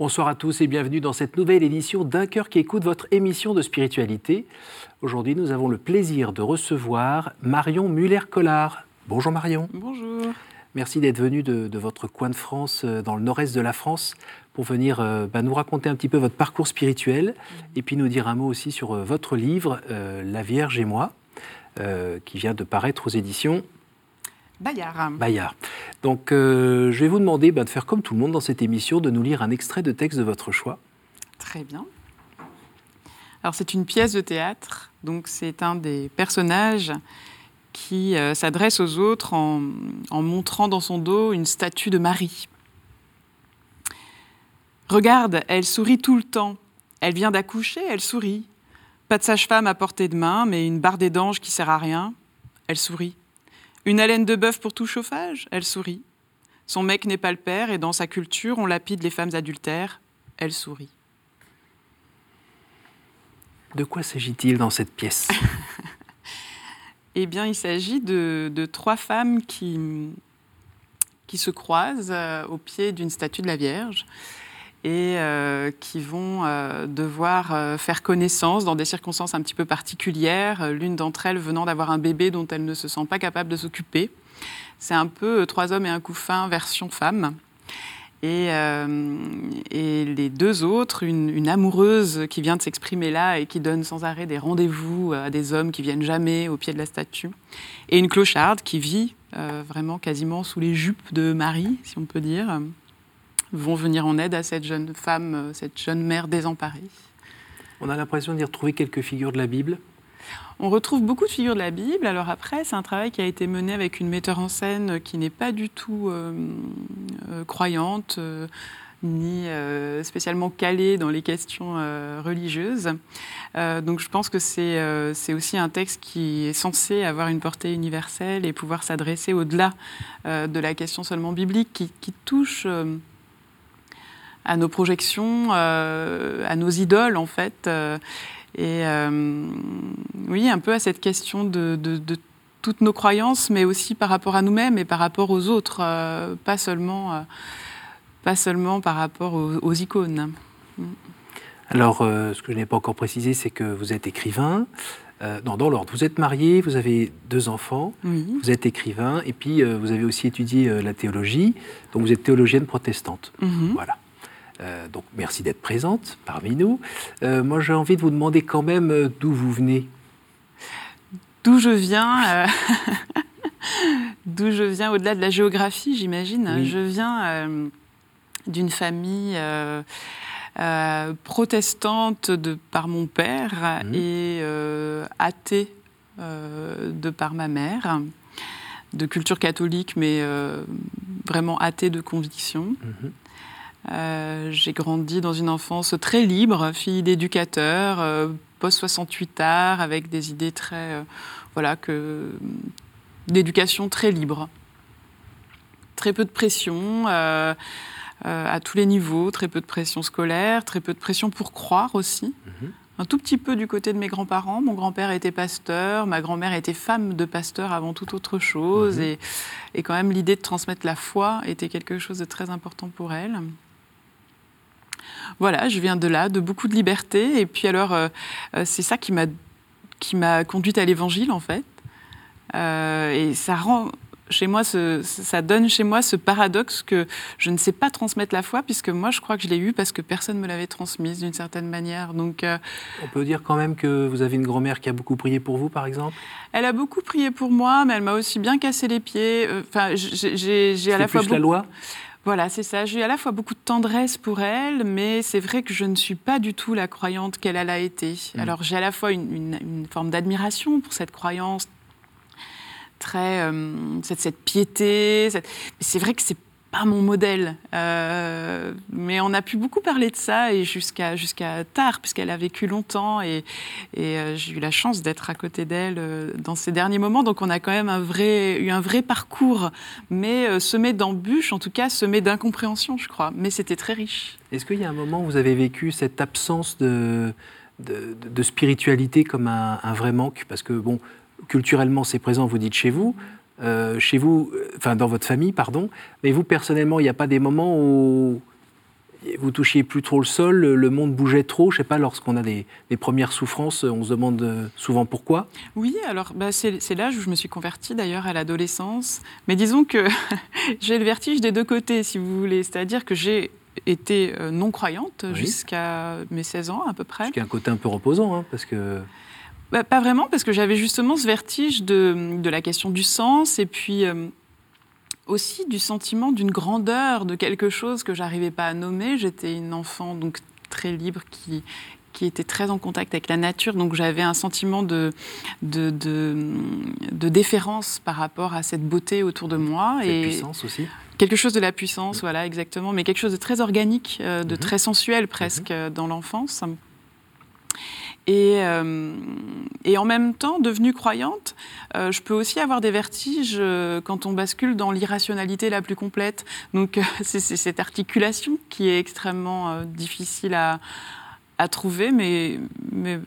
Bonsoir à tous et bienvenue dans cette nouvelle édition d'un cœur qui écoute votre émission de spiritualité. Aujourd'hui, nous avons le plaisir de recevoir Marion Muller-Collard. Bonjour Marion. Bonjour. Merci d'être venue de, votre coin de France, euh, dans le nord-est de la France, pour venir euh, bah, nous raconter un petit peu votre parcours spirituel et puis nous dire un mot aussi sur euh, votre livre La Vierge et moi, qui vient de paraître aux éditions Bayard. Bayard. Donc, euh, je vais vous demander bah, de faire comme tout le monde dans cette émission, de nous lire un extrait de texte de votre choix. Très bien. Alors, c'est une pièce de théâtre. Donc, c'est un des personnages qui euh, s'adresse aux autres en, en montrant dans son dos une statue de Marie. Regarde, elle sourit tout le temps. Elle vient d'accoucher, elle sourit. Pas de sage-femme à portée de main, mais une barre des qui sert à rien. Elle sourit. Une haleine de bœuf pour tout chauffage? Elle sourit. Son mec n'est pas le père et dans sa culture, on lapide les femmes adultères. Elle sourit. De quoi s'agit-il dans cette pièce? Eh bien, il s'agit de, trois femmes qui, qui se croisent euh, au pied d'une statue de la Vierge et euh, qui vont euh, devoir euh, faire connaissance dans des circonstances un petit peu particulières, l'une d'entre elles venant d'avoir un bébé dont elle ne se sent pas capable de s'occuper. C'est un peu Trois hommes et un couffin version femme. Et, les deux autres, une, une, amoureuse qui vient de s'exprimer là et qui donne sans arrêt des rendez-vous à des hommes qui viennent jamais au pied de la statue, et une clocharde qui vit vraiment quasiment sous les jupes de Marie, si on peut dire, vont venir en aide à cette jeune femme, euh, cette jeune mère désemparée. On a l'impression d'y retrouver quelques figures de la Bible. On retrouve beaucoup de figures de la Bible. Alors après, c'est un travail qui a été mené avec une metteur en scène qui n'est pas du tout euh, euh, croyante, ni spécialement calée dans les questions religieuses. donc je pense que c'est aussi un texte qui est censé avoir une portée universelle et pouvoir s'adresser au-delà de la question seulement biblique, qui, qui touche à nos projections, euh, à nos idoles en fait. Euh, et euh, oui, un peu à cette question de, toutes nos croyances, mais aussi par rapport à nous-mêmes et par rapport aux autres, pas, seulement, pas seulement par rapport aux, icônes. Alors, ce que je n'ai pas encore précisé, c'est que vous êtes écrivain. non, dans l'ordre. Vous êtes marié, vous avez deux enfants, vous êtes écrivain, et puis vous avez aussi étudié la théologie, donc vous êtes théologienne protestante. Mhm. Voilà. Euh, donc merci d'être présente parmi nous. Euh, moi j'ai envie de vous demander quand même euh, d'où vous venez. D'où je viens D'où je viens au-delà de la géographie, j'imagine. Je viens d'une famille protestante de par mon père mmh. et athée de par ma mère, de culture catholique mais vraiment athée de conviction. Mmh. Euh, j'ai grandi dans une enfance très libre, fille d'éducateur, euh, post-68 art, avec des idées très. Euh, voilà, que. d'éducation très libre. Très peu de pression à tous les niveaux, très peu de pression scolaire, très peu de pression pour croire aussi. Mhm. Un tout petit peu du côté de mes grands-parents. Mon grand-père était pasteur, ma grand-mère était femme de pasteur avant toute autre chose. Mhm. Et, et, quand même, l'idée de transmettre la foi était quelque chose de très important pour elle. Voilà, je viens de là, de beaucoup de liberté. Et puis alors, euh, euh, c'est ça qui m'a qui m'a conduite à l'Évangile en fait. Euh, et ça rend chez moi, ça donne chez moi ce paradoxe que je ne sais pas transmettre la foi, puisque moi, je crois que je l'ai eu parce que personne ne me l'avait transmise d'une certaine manière. Donc, On peut dire quand même que vous avez une grand-mère qui a beaucoup prié pour vous, par exemple? Elle a beaucoup prié pour moi, mais elle m'a aussi bien cassé les pieds. Enfin, j'ai à la fois. Plus la loi? Voilà, c'est ça. J'ai à la fois beaucoup de tendresse pour elle, mais c'est vrai que je ne suis pas du tout la croyante qu'elle a été. Mm. Alors j'ai à la fois une, forme d'admiration pour cette croyance très euh, cette, cette, piété. C'est vrai que c'est pas mon modèle. Euh, mais on a pu beaucoup parler de ça et jusqu'à tard, puisqu'elle a vécu longtemps et, euh, j'ai eu la chance d'être à côté d'elle euh, dans ces derniers moments. Donc on a quand même un vrai, eu un vrai parcours, mais semé d'embûches, en tout cas semé d'incompréhension, je crois. Mais c'était très riche. Est-ce qu'il y a un moment où vous avez vécu cette absence de, de, spiritualité comme un, un vrai manque? Parce que, bon, culturellement, c'est présent, vous dites chez vous. Euh, chez vous, euh, enfin dans votre famille, pardon, mais vous personnellement, il n'y a pas des moments où vous touchiez plus trop le sol, le monde bougeait trop? Je sais pas, lorsqu'on a des, premières souffrances, on se demande euh, souvent pourquoi. Oui, alors bah, c'est l'âge où je me suis convertie d'ailleurs à l'adolescence. Mais disons que j'ai le vertige des deux côtés, si vous voulez. C'est-à-dire que j'ai été euh, non croyante jusqu'à mes 16 ans à peu près. Jusqu'à un côté un peu reposant, hein, parce que. Bah, pas vraiment, parce que j'avais justement ce vertige de, de, la question du sens et puis euh, aussi du sentiment d'une grandeur, de quelque chose que j'arrivais pas à nommer. J'étais une enfant donc très libre qui, qui était très en contact avec la nature, donc j'avais un sentiment de, de, de, déférence par rapport à cette beauté autour de moi. Cette et puissance aussi Quelque chose de la puissance, voilà, exactement, mais quelque chose de très organique, euh, de mhm. très sensuel presque mhm. euh, dans l'enfance. Et, euh, et, en même temps, devenue croyante, euh, je peux aussi avoir des vertiges euh, quand on bascule dans l'irrationalité la plus complète. Donc c'est cette articulation qui est extrêmement difficile à, à, trouver, mais, mais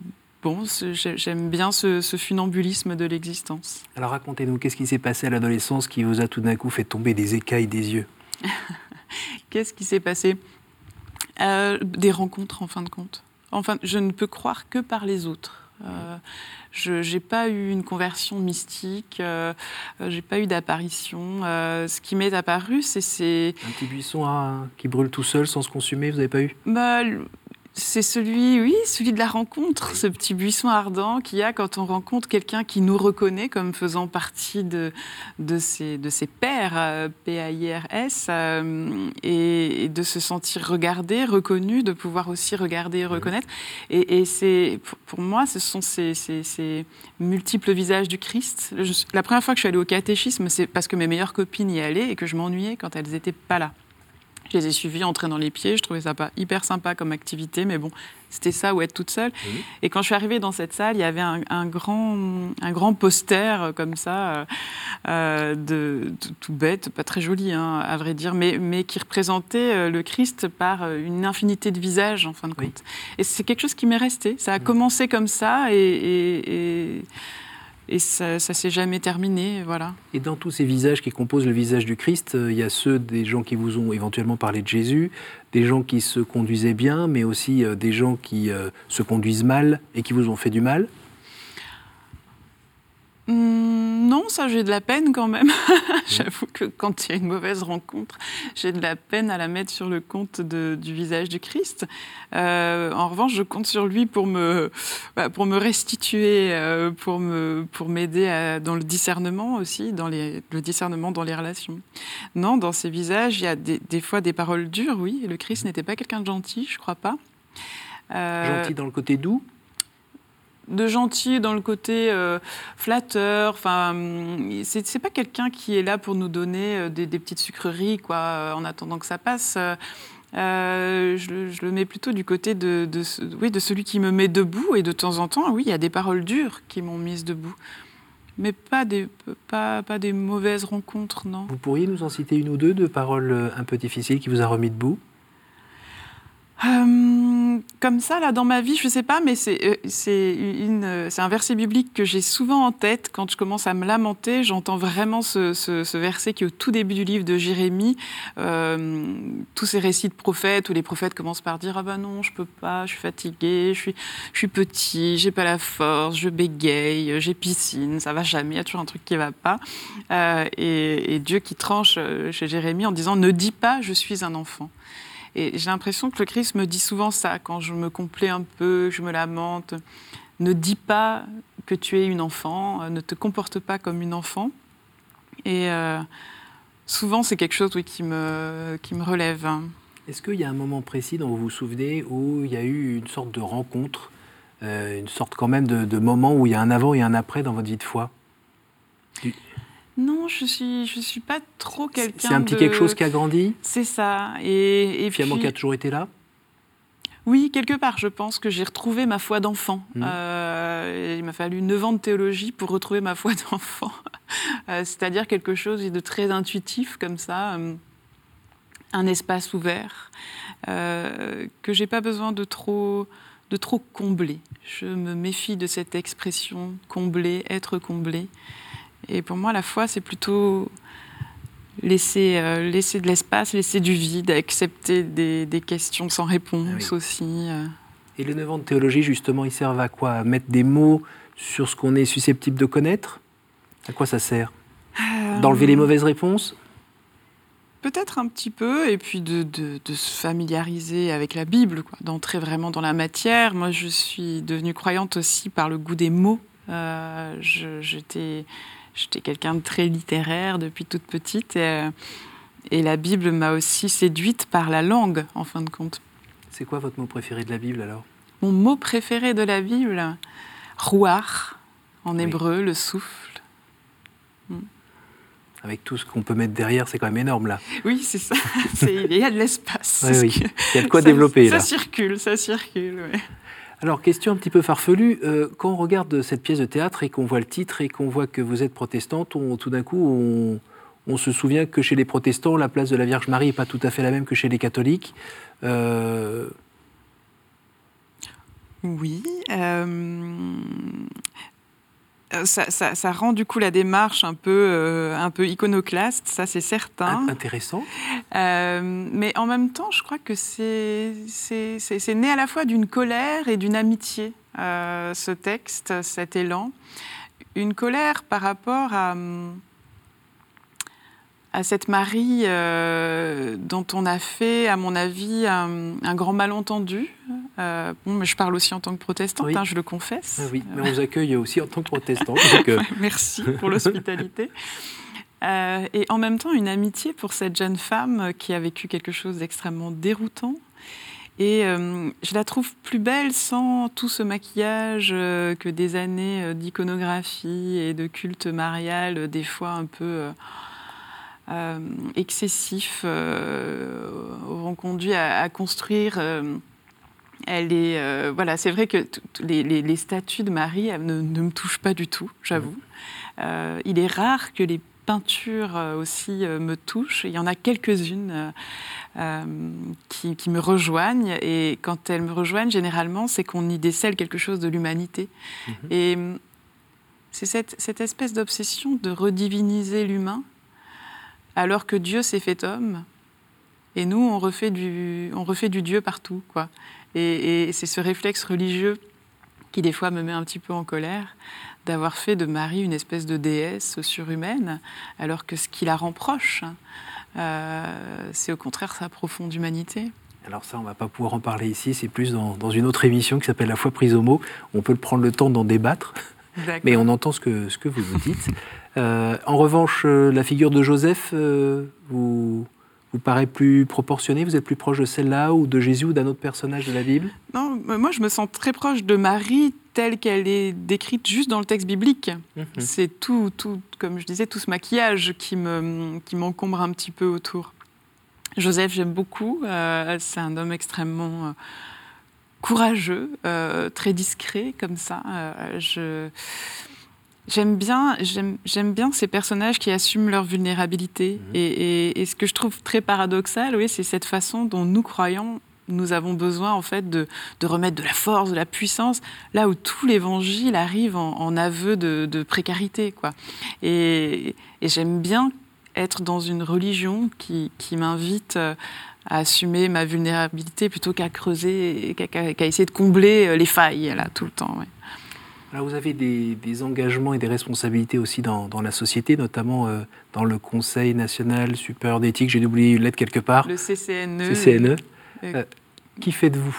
bon, j'aime bien ce, ce, funambulisme de l'existence. Alors racontez-nous, qu'est-ce qui s'est passé à l'adolescence qui vous a tout d'un coup fait tomber des écailles des yeux? Qu'est-ce qui s'est passé? Des rencontres en fin de compte. Enfin, je ne peux croire que par les autres. Euh, je n'ai pas eu une conversion mystique, euh, je n'ai pas eu d'apparition. Euh, ce qui m'est apparu, c'est... Un petit buisson qui brûle tout seul sans se consumer, vous n'avez pas eu? Bah, c'est celui, oui, celui de la rencontre, ce petit buisson ardent qu'il y a quand on rencontre quelqu'un qui nous reconnaît comme faisant partie de, de, ses, de ses pairs, euh, P-A-I-R-S, euh, et, de se sentir regardé, reconnu, de pouvoir aussi regarder et reconnaître. Et, et c'est, pour, moi, ce sont ces, ces, ces, multiples visages du Christ. la première fois que je suis allée au catéchisme, c'est parce que mes meilleures copines y allaient et que je m'ennuyais quand elles n'étaient pas là. Je les ai suivis entrer dans les pieds. Je trouvais ça pas hyper sympa comme activité, mais bon, c'était ça ou être toute seule. Et quand je suis arrivée dans cette salle, il y avait un, grand, un grand poster euh, comme ça, euh, euh, de, tout bête, pas très joli, hein, à vrai dire, mais, mais qui représentait le Christ par une infinité de visages, en fin de compte. Et c'est quelque chose qui m'est resté. Ça a commencé comme ça et et ça, ça s'est jamais terminé, voilà. Et dans tous ces visages qui composent le visage du Christ, euh, il y a ceux des gens qui vous ont éventuellement parlé de Jésus, des gens qui se conduisaient bien, mais aussi euh, des gens qui euh, se conduisent mal et qui vous ont fait du mal. Hum, non, ça j'ai de la peine quand même. J'avoue que quand il y a une mauvaise rencontre, j'ai de la peine à la mettre sur le compte du visage du Christ. Euh, en revanche, je compte sur lui pour me, bah, pour me restituer, euh, pour me, pour m'aider dans le discernement aussi, dans les, le discernement dans les relations. Non, dans ses visages, il y a des, des fois des paroles dures, oui. Le Christ n'était pas quelqu'un de gentil, je crois pas. Euh, gentil dans le côté doux de gentil dans le côté euh, flatteur. Enfin, c'est pas quelqu'un qui est là pour nous donner euh, des, petites sucreries, quoi, euh, en attendant que ça passe. je, le mets plutôt du côté de, oui, de celui qui me met debout. Et de temps en temps, oui, il y a des paroles dures qui m'ont mise debout. Mais pas des, pas, pas des mauvaises rencontres, non. Vous pourriez nous en citer une ou deux de paroles un peu difficiles qui vous a remis debout? Euh, comme ça, là, dans ma vie, je ne sais pas, mais c'est euh, un verset biblique que j'ai souvent en tête. Quand je commence à me lamenter, j'entends vraiment ce, verset qui est au tout début du livre de Jérémie. Euh, tous ces récits de prophètes, où les prophètes commencent par dire Ah ben non, je peux pas, je suis fatigué, je suis, je suis petit, j'ai pas la force, je bégaye, j'ai piscine, ça va jamais, il y a toujours un truc qui va pas. et Dieu qui tranche chez Jérémie en disant Ne dis pas, je suis un enfant. Et j'ai l'impression que le Christ me dit souvent ça quand je me complais un peu, je me lamente. Ne dis pas que tu es une enfant, euh, ne te comporte pas comme une enfant. Et euh, souvent, c'est quelque chose qui, me, qui me relève. Est-ce qu'il y a un moment précis dont vous vous souvenez où il y a eu une sorte de rencontre, euh, une sorte quand même de, de, moment où il y a un avant et un après dans votre vie de foi? Non, je suis, je suis pas trop quelqu'un. C'est un petit quelque chose qui a grandi. C'est ça. Et, et finalement, qui a toujours été là. Oui, quelque part, je pense que j'ai retrouvé ma foi d'enfant. Mmh. Euh, il m'a fallu 9 ans de théologie pour retrouver ma foi d'enfant. Euh, c'est-à-dire quelque chose de très intuitif comme ça, euh, un espace ouvert, que j'ai pas besoin de trop, de trop combler. Je me méfie de cette expression combler, être comblé. Et pour moi, la foi, c'est plutôt laisser, laisser de l'espace, laisser du vide, accepter des, des questions sans réponse ah aussi. Et les 9 ans de théologie, justement, ils servent à quoi? À mettre des mots sur ce qu'on est susceptible de connaître? À quoi ça sert? D'enlever les mauvaises réponses? Peut-être un petit peu, et puis de, se familiariser avec la Bible, d'entrer vraiment dans la matière. Moi, je suis devenue croyante aussi par le goût des mots. Euh, j'étais quelqu'un de très littéraire depuis toute petite, et, et la Bible m'a aussi séduite par la langue, en fin de compte. C'est quoi votre mot préféré de la Bible alors? Mon mot préféré de la Bible Rouar, en hébreu, le souffle. Hmm avec tout ce qu'on peut mettre derrière, c'est quand même énorme là. Oui, c'est ça. Il y a de l'espace. oui, Il y a de quoi développer là. Ça circule, ça circule. Alors, question un petit peu farfelue. Euh, quand on regarde cette pièce de théâtre et qu'on voit le titre et qu'on voit que vous êtes protestante, tout d'un coup, on, se souvient que chez les protestants, la place de la Vierge Marie n'est pas tout à fait la même que chez les catholiques. Euh, oui. Euh, euh, ça, rend du coup la démarche un peu, euh, un peu iconoclaste, ça c'est certain. Intéressant. Euh, mais en même temps, je crois que c'est né à la fois d'une colère et d'une amitié, ce texte, cet élan. Une colère par rapport à à cette Marie euh, dont on a fait, à mon avis, un, grand malentendu. Euh, bon, mais je parle aussi en tant que protestante, hein, je le confesse. Ah oui, mais on vous accueille aussi en tant que protestante. Euh, merci pour l'hospitalité. et en même temps, une amitié pour cette jeune femme qui a vécu quelque chose d'extrêmement déroutant. Et je la trouve plus belle sans tout ce maquillage que des années d'iconographie et de culte marial, des fois un peu euh, excessifs euh, auront conduit à, construire. Euh, elle est, voilà, c'est vrai que les, statues de Marie ne, me touchent pas du tout, j'avoue. il est rare que les peintures aussi me touchent. Il y en a quelques-unes qui, me rejoignent. Et quand elles me rejoignent, généralement, c'est qu'on y décèle quelque chose de l'humanité. Mhm. Et c'est cette, cette, espèce d'obsession de rediviniser l'humain alors que Dieu s'est fait homme. Et nous, on refait du, on refait du Dieu partout. Quoi. Et, c'est ce réflexe religieux qui, des fois, me met un petit peu en colère, d'avoir fait de Marie une espèce de déesse surhumaine, alors que ce qui la rend proche, euh, c'est au contraire sa profonde humanité. Alors ça, on ne va pas pouvoir en parler ici, c'est plus dans, une autre émission qui s'appelle La foi prise au mot. On peut prendre le temps d'en débattre, mais on entend ce que, ce que vous nous dites. Euh, en revanche, euh, la figure de Joseph euh, vous, vous paraît plus proportionnée? Vous êtes plus proche de celle-là ou de Jésus ou d'un autre personnage de la Bible? Non, moi je me sens très proche de Marie telle qu'elle est décrite juste dans le texte biblique. Mhm. C'est tout, tout, comme je disais, tout ce maquillage qui me qui m'encombre un petit peu autour. Joseph, j'aime beaucoup. c'est un homme extrêmement courageux, très discret comme ça. je J'aime bien, j'aime bien ces personnages qui assument leur vulnérabilité. Mhm. Et, ce que je trouve très paradoxal, oui, c'est cette façon dont nous croyons nous avons besoin en fait de, remettre de la force, de la puissance, là où tout l'évangile arrive en, aveu de, précarité. Quoi. Et, j'aime bien être dans une religion qui, m'invite à assumer ma vulnérabilité plutôt qu'à creuser, qu'à essayer de combler les failles là, tout le temps. Alors vous avez des, engagements et des responsabilités aussi dans, la société, notamment euh, dans le Conseil national supérieur d'éthique. J'ai oublié une lettre quelque part. Le CCNE. CCNE. Euh, euh, qui faites-vous?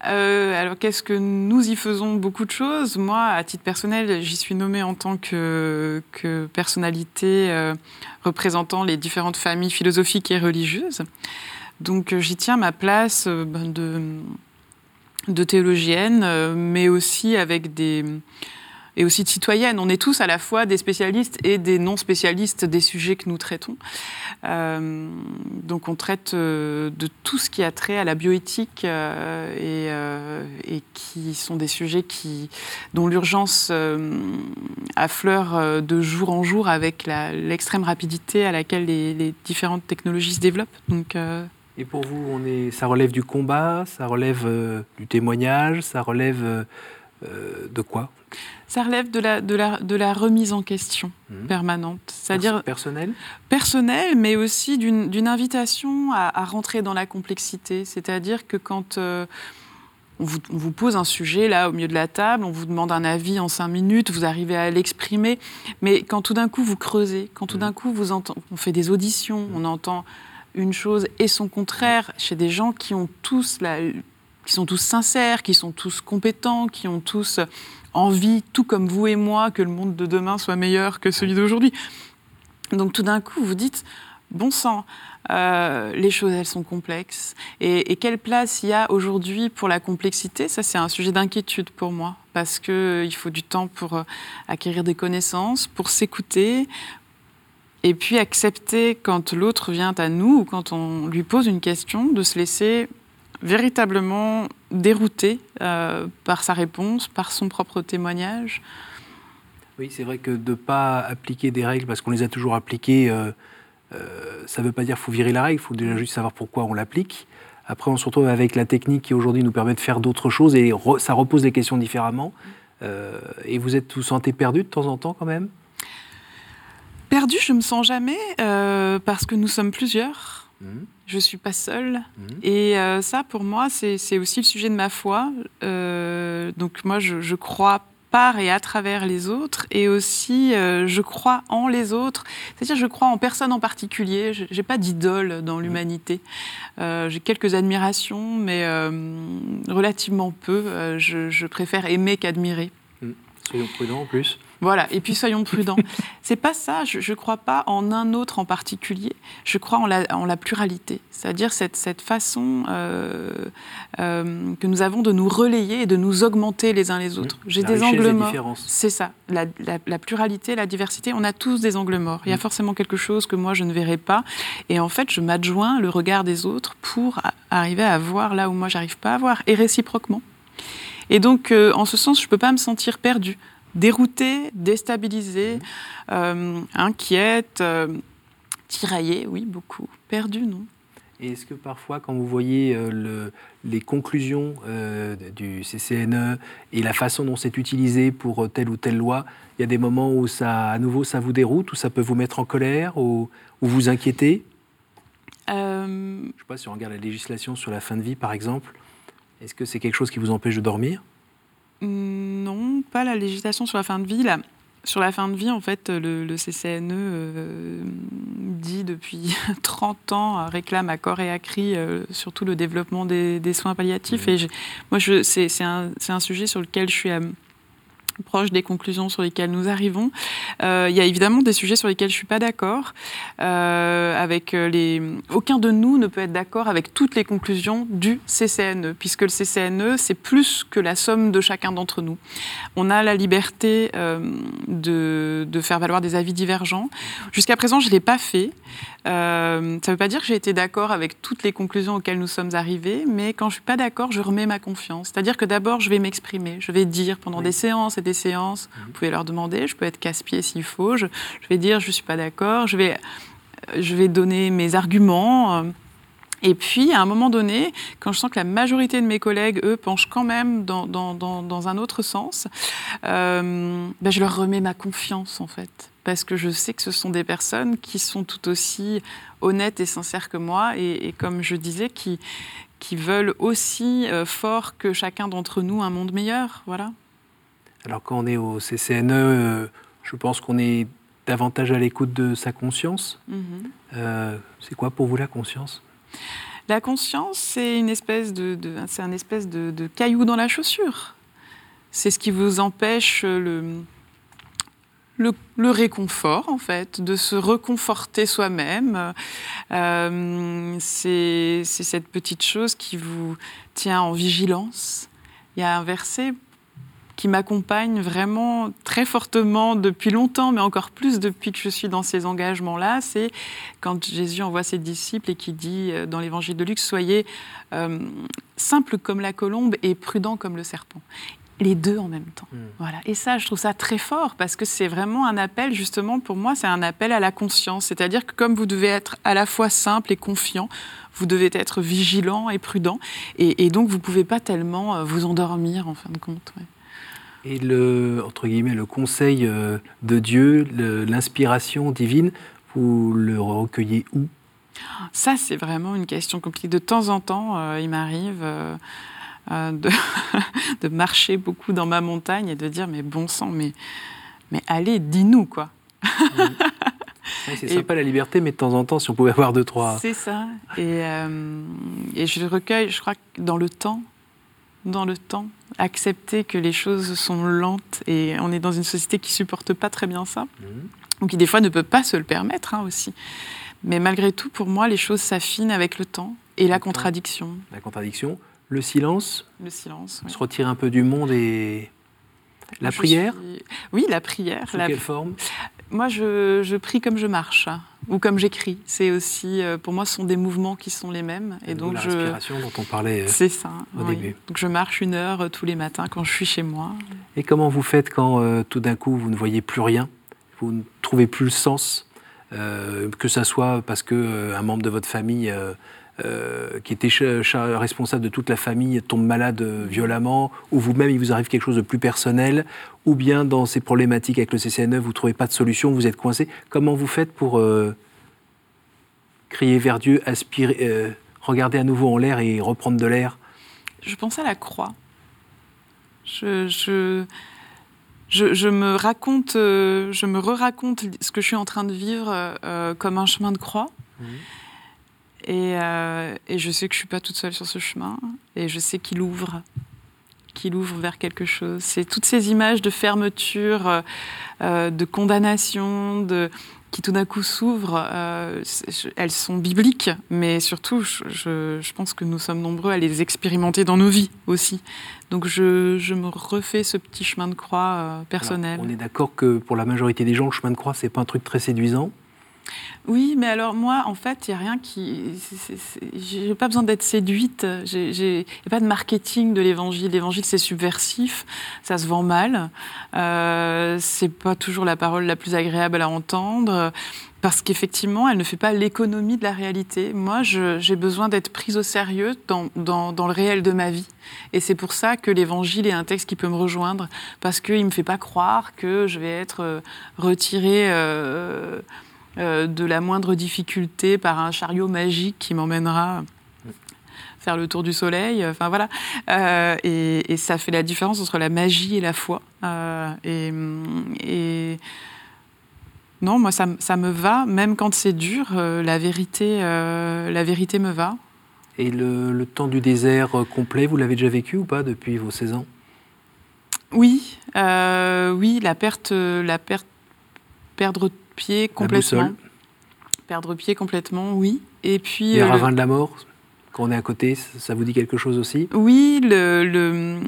Alors, qu'est-ce que nous y faisons? Beaucoup de choses. Moi, à titre personnel, j'y suis nommée en tant que, que personnalité représentant les différentes familles philosophiques et religieuses. Donc, j'y tiens ma place ben, de de théologiennes, euh, mais aussi avec des et aussi de citoyennes. On est tous à la fois des spécialistes et des non spécialistes des sujets que nous traitons. Euh, donc on traite euh, de tout ce qui a trait à la bioéthique et, qui sont des sujets qui, dont l'urgence affleure de jour en jour avec l'extrême rapidité à laquelle les, différentes technologies se développent. Et pour vous, on est, ça relève du combat, ça relève euh, du témoignage, ça relève euh, euh, de quoi? Ça relève de la, de la, de la remise en question mmh. permanente. C'est-à-dire. Personnelle? Personnelle, mais aussi d'une invitation à, rentrer dans la complexité. C'est-à-dire que quand. Euh, on vous, pose un sujet là au milieu de la table, on vous demande un avis en cinq minutes, vous arrivez à l'exprimer, mais quand tout d'un coup vous creusez, quand tout mmh. d'un coup vous entend, on fait des auditions, mmh. on entend une chose et son contraire chez des gens qui ont tous la, qui sont tous sincères, qui sont tous compétents, qui ont tous envie, tout comme vous et moi, que le monde de demain soit meilleur que celui d'aujourd'hui. Donc tout d'un coup, vous dites, bon sang, euh, les choses, elles sont complexes. Et, quelle place il y a aujourd'hui pour la complexité? Ça, c'est un sujet d'inquiétude pour moi, parce qu'il euh, faut du temps pour euh, acquérir des connaissances, pour s'écouter, et puis accepter quand l'autre vient à nous ou quand on lui pose une question, de se laisser véritablement dérouté euh, par sa réponse, par son propre témoignage. Oui, c'est vrai que de ne pas appliquer des règles parce qu'on les a toujours appliquées, euh, euh, ça ne veut pas dire qu'il faut virer la règle, il faut déjà juste savoir pourquoi on l'applique. Après, on se retrouve avec la technique qui aujourd'hui nous permet de faire d'autres choses et ça repose les questions différemment. et vous êtes vous sentez perdu de temps en temps quand même? Perdu, je me sens jamais parce que nous sommes plusieurs. Mmh. Je ne suis pas seule. Mmh. Et euh, ça, pour moi, c'est aussi le sujet de ma foi. Euh, donc moi, je, crois par et à travers les autres, et aussi euh, je crois en les autres. C'est-à-dire, je crois en personne en particulier. Je n'ai pas d'idole dans mmh. l'humanité. J'ai quelques admirations, mais relativement peu. Je, je, préfère aimer qu'admirer. Soyons prudents en plus. Voilà, et puis soyons prudents. C'est pas ça, je ne crois pas en un autre en particulier, je crois en la, en la pluralité, c'est-à-dire cette, cette, façon euh, euh, que nous avons de nous relayer et de nous augmenter les uns les autres. J'ai des angles morts. C'est ça, la, la, pluralité, la diversité, on a tous des angles morts. Il y a mm. forcément quelque chose que moi je ne verrai pas, et en fait je m'adjoins le regard des autres pour arriver à voir là où moi j'arrive pas à voir, et réciproquement. Et donc, euh, en ce sens, je ne peux pas me sentir perdue déroutée, déstabilisée, euh, inquiète, euh, tiraillée, oui, beaucoup. Perdue, non et est-ce que parfois, quand vous voyez euh, le, les conclusions du CCNE et la façon dont c'est utilisé pour telle ou telle loi, il y a des moments où ça, à nouveau, ça vous déroute, ou ça peut vous mettre en colère, ou, ou vous inquiéter? Je ne sais pas si on regarde la législation sur la fin de vie, par exemple. Est-ce que c'est quelque chose qui vous empêche de dormir? Non, pas la législation sur la fin de vie. Sur la fin de vie, en fait, le, CCNE euh, dit depuis 30 ans, réclame à corps et à cri euh, surtout le développement des, soins palliatifs. Mmh. Et moi, c'est un, un, sujet sur lequel je suis proche des conclusions sur lesquelles nous arrivons. Euh, il y a évidemment des sujets sur lesquels je ne suis pas d'accord. Euh, euh, les... Aucun de nous ne peut être d'accord avec toutes les conclusions du CCNE, puisque le CCNE, c'est plus que la somme de chacun d'entre nous. On a la liberté de, de, faire valoir des avis divergents. Jusqu'à présent, je ne l'ai pas fait. Ça ne veut pas dire que j'ai été d'accord avec toutes les conclusions auxquelles nous sommes arrivés, mais quand je ne suis pas d'accord, je remets ma confiance. C'est-à-dire que d'abord, je vais m'exprimer, je vais dire pendant des séances des séances, vous pouvez leur demander, je peux être casse-pied s'il faut, je, vais dire je ne suis pas d'accord, je vais, je vais donner mes arguments. Euh, et puis, à un moment donné, quand je sens que la majorité de mes collègues, eux, penchent quand même dans, dans, dans, un autre sens, euh, ben je leur remets ma confiance, en fait. Parce que je sais que ce sont des personnes qui sont tout aussi honnêtes et sincères que moi, et, et comme je disais, qui, qui veulent aussi euh, fort que chacun d'entre nous un monde meilleur. Voilà. Alors quand on est au CCNE, euh, je pense qu'on est davantage à l'écoute de sa conscience. Mhm. Euh, c'est quoi pour vous la conscience? La conscience, c'est une espèce de, c'est un espèce de, caillou dans la chaussure. C'est ce qui vous empêche le, le, réconfort, en fait, de se reconforter soi-même. Euh, c'est cette petite chose qui vous tient en vigilance. Il y a un verset qui m'accompagne vraiment très fortement depuis longtemps, mais encore plus depuis que je suis dans ces engagements-là, c'est quand Jésus envoie ses disciples et qui dit euh, dans l'évangile de Luc, soyez euh, simples comme la colombe et prudents comme le serpent les deux en même temps. Hmm. Voilà. Et ça, je trouve ça très fort parce que c'est vraiment un appel, justement, pour moi, c'est un appel à la conscience. C'est-à-dire que comme vous devez être à la fois simple et confiant, vous devez être vigilant et prudent. Et, donc, vous ne pouvez pas tellement euh, vous endormir, en fin de compte. Et le, entre guillemets, le conseil euh, de Dieu, l'inspiration divine, vous le recueillez où? Ça, c'est vraiment une question compliquée. De temps en temps, euh, il m'arrive euh, de, de, marcher beaucoup dans ma montagne et de dire, mais bon sang, mais, mais allez, dis-nous, quoi. c'est sympa la liberté, mais de temps en temps, si on pouvait avoir deux, trois. C'est ça. Et, et je le recueille, je crois, dans le temps dans le temps, accepter que les choses sont lentes et on est dans une société qui supporte pas très bien ça, mmh. ou qui des fois ne peut pas se le permettre hein, aussi. Mais malgré tout, pour moi, les choses s'affinent avec le temps et la contradiction. La contradiction, le silence. Le silence. Se retirer un peu du monde et la prière. Oui, la prière. Sous quelle forme? Moi, je, prie comme je marche ou comme j'écris. C'est aussi, euh, pour moi, ce sont des mouvements qui sont les mêmes. Et donc, la je... respiration dont on parlait. Euh, C'est ça. Au début. Donc, je marche une heure euh, tous les matins quand je suis chez moi. Et comment vous faites quand tout d'un coup vous ne voyez plus rien, vous ne trouvez plus le sens, que ça soit parce que un membre de votre famille euh, qui était responsable de toute la famille tombe malade euh, violemment, ou vous-même il vous arrive quelque chose de plus personnel, ou bien dans ces problématiques avec le CCNE, vous ne trouvez pas de solution, vous êtes coincé. Comment vous faites pour euh, crier vers Dieu, aspirer, regarder à nouveau en l'air et reprendre de l'air? Je pense à la croix. Je, je, je, me raconte, je me re-raconte ce que je suis en train de vivre comme un chemin de croix. Mmh. Euh, et, je sais que je suis pas toute seule sur ce chemin. Et je sais qu'il ouvre, qu'il ouvre vers quelque chose. C'est toutes ces images de fermeture, euh, euh, de condamnation, qui tout d'un coup s'ouvrent, elles sont bibliques, mais surtout, je, pense que nous sommes nombreux à les expérimenter dans nos vies aussi. Donc je, me refais ce petit chemin de croix personnel. on est d'accord que pour la majorité des gens, le chemin de croix, c'est pas un truc très séduisant oui, mais alors moi, en fait, il n'y a rien qui. J'ai pas besoin d'être séduite. Il n'y a pas de marketing de l'évangile. L'évangile, c'est subversif, ça se vend mal. Euh, c'est pas toujours la parole la plus agréable à entendre. Parce qu'effectivement, elle ne fait pas l'économie de la réalité. Moi, j'ai besoin d'être prise au sérieux dans, le réel de ma vie. Et c'est pour ça que l'évangile est un texte qui peut me rejoindre. Parce qu'il ne me fait pas croire que je vais être euh, retirée. Euh, de la moindre difficulté par un chariot magique qui m'emmènera faire le tour du soleil. Enfin voilà. Euh, et, ça fait la différence entre la magie et la foi. Euh, et, non, moi ça, me va, même quand c'est dur, la vérité, la vérité me va. Et le, temps du désert complet, vous l'avez déjà vécu ou pas depuis vos 16 ans? Oui, oui, la perte, la perte, perdre pied complètement. Perdre pied complètement, oui. Et puis. Les euh, ravins de la mort, quand on est à côté, ça vous dit quelque chose aussi? Oui, le,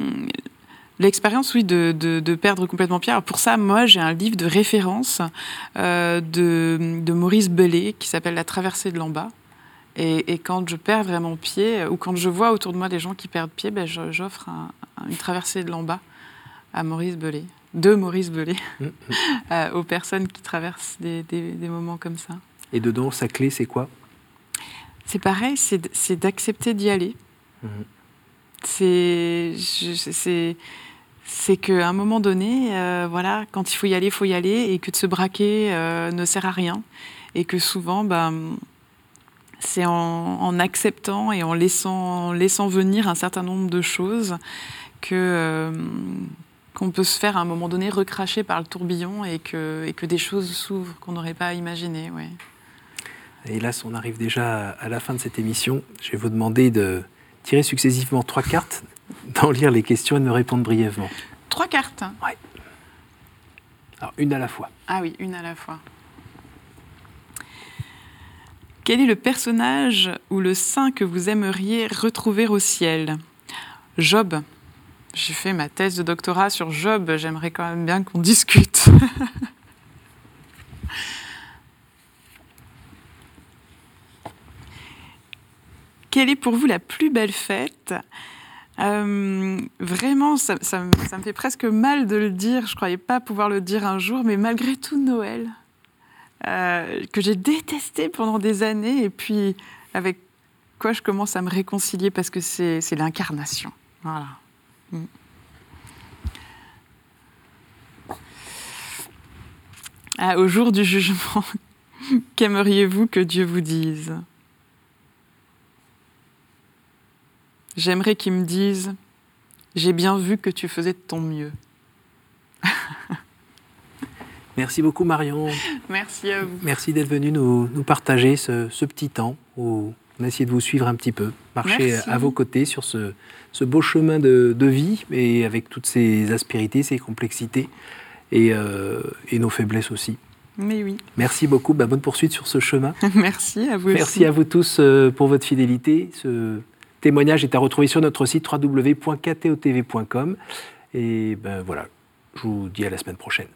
L'expérience, oui, de, de, perdre complètement pied. Alors pour ça, moi, j'ai un livre de référence euh, de, de, Maurice Bellet qui s'appelle La traversée de l'en-bas. Et, et, quand je perds vraiment pied, ou quand je vois autour de moi des gens qui perdent pied, ben j'offre une traversée de l'en-bas à Maurice Bellet de Maurice Belay mm, mm. Euh, aux personnes qui traversent des, moments comme ça. Et dedans, sa clé, c'est quoi? C'est pareil, c'est d'accepter d'y aller. Mm-hmm. C'est c'est qu'à un moment donné, euh, voilà, quand il faut y aller, il faut y aller, et que de se braquer euh, ne sert à rien. Et que souvent, ben, c'est en, acceptant et en laissant, en laissant venir un certain nombre de choses que, qu'on peut se faire à un moment donné recracher par le tourbillon et que, et que des choses s'ouvrent qu'on n'aurait pas imaginé. Ouais. Et là, on arrive déjà à la fin de cette émission. Je vais vous demander de tirer successivement trois cartes, d'en lire les questions et de me répondre brièvement. Trois cartes Oui. Alors, une à la fois. Ah oui, une à la fois. Quel est le personnage ou le saint que vous aimeriez retrouver au ciel? Job. J'ai fait ma thèse de doctorat sur Job, j'aimerais quand même bien qu'on discute. Quelle est pour vous la plus belle fête? Euh, Vraiment, ça, me fait presque mal de le dire. Je croyais pas pouvoir le dire un jour, mais malgré tout, Noël, euh, que j'ai détesté pendant des années, et puis avec quoi je commence à me réconcilier parce que c'est l'incarnation. Voilà. Mm. Ah, au jour du jugement, qu'aimeriez-vous que Dieu vous dise? J'aimerais qu'il me dise, j'ai bien vu que tu faisais de ton mieux. Merci beaucoup Marion. Merci à vous. Merci d'être venu nous, partager ce, petit temps où on a essayé de vous suivre un petit peu, marcher à vos côtés sur ce, beau chemin de, vie et avec toutes ses aspérités, ses complexités et, euh, nos faiblesses aussi. Mais oui. Merci beaucoup. Bah, bonne poursuite sur ce chemin. Merci à vous Merci à vous tous euh, pour votre fidélité. Ce témoignage est à retrouver sur notre site www.ktotv.com. Et ben voilà, je vous dis à la semaine prochaine.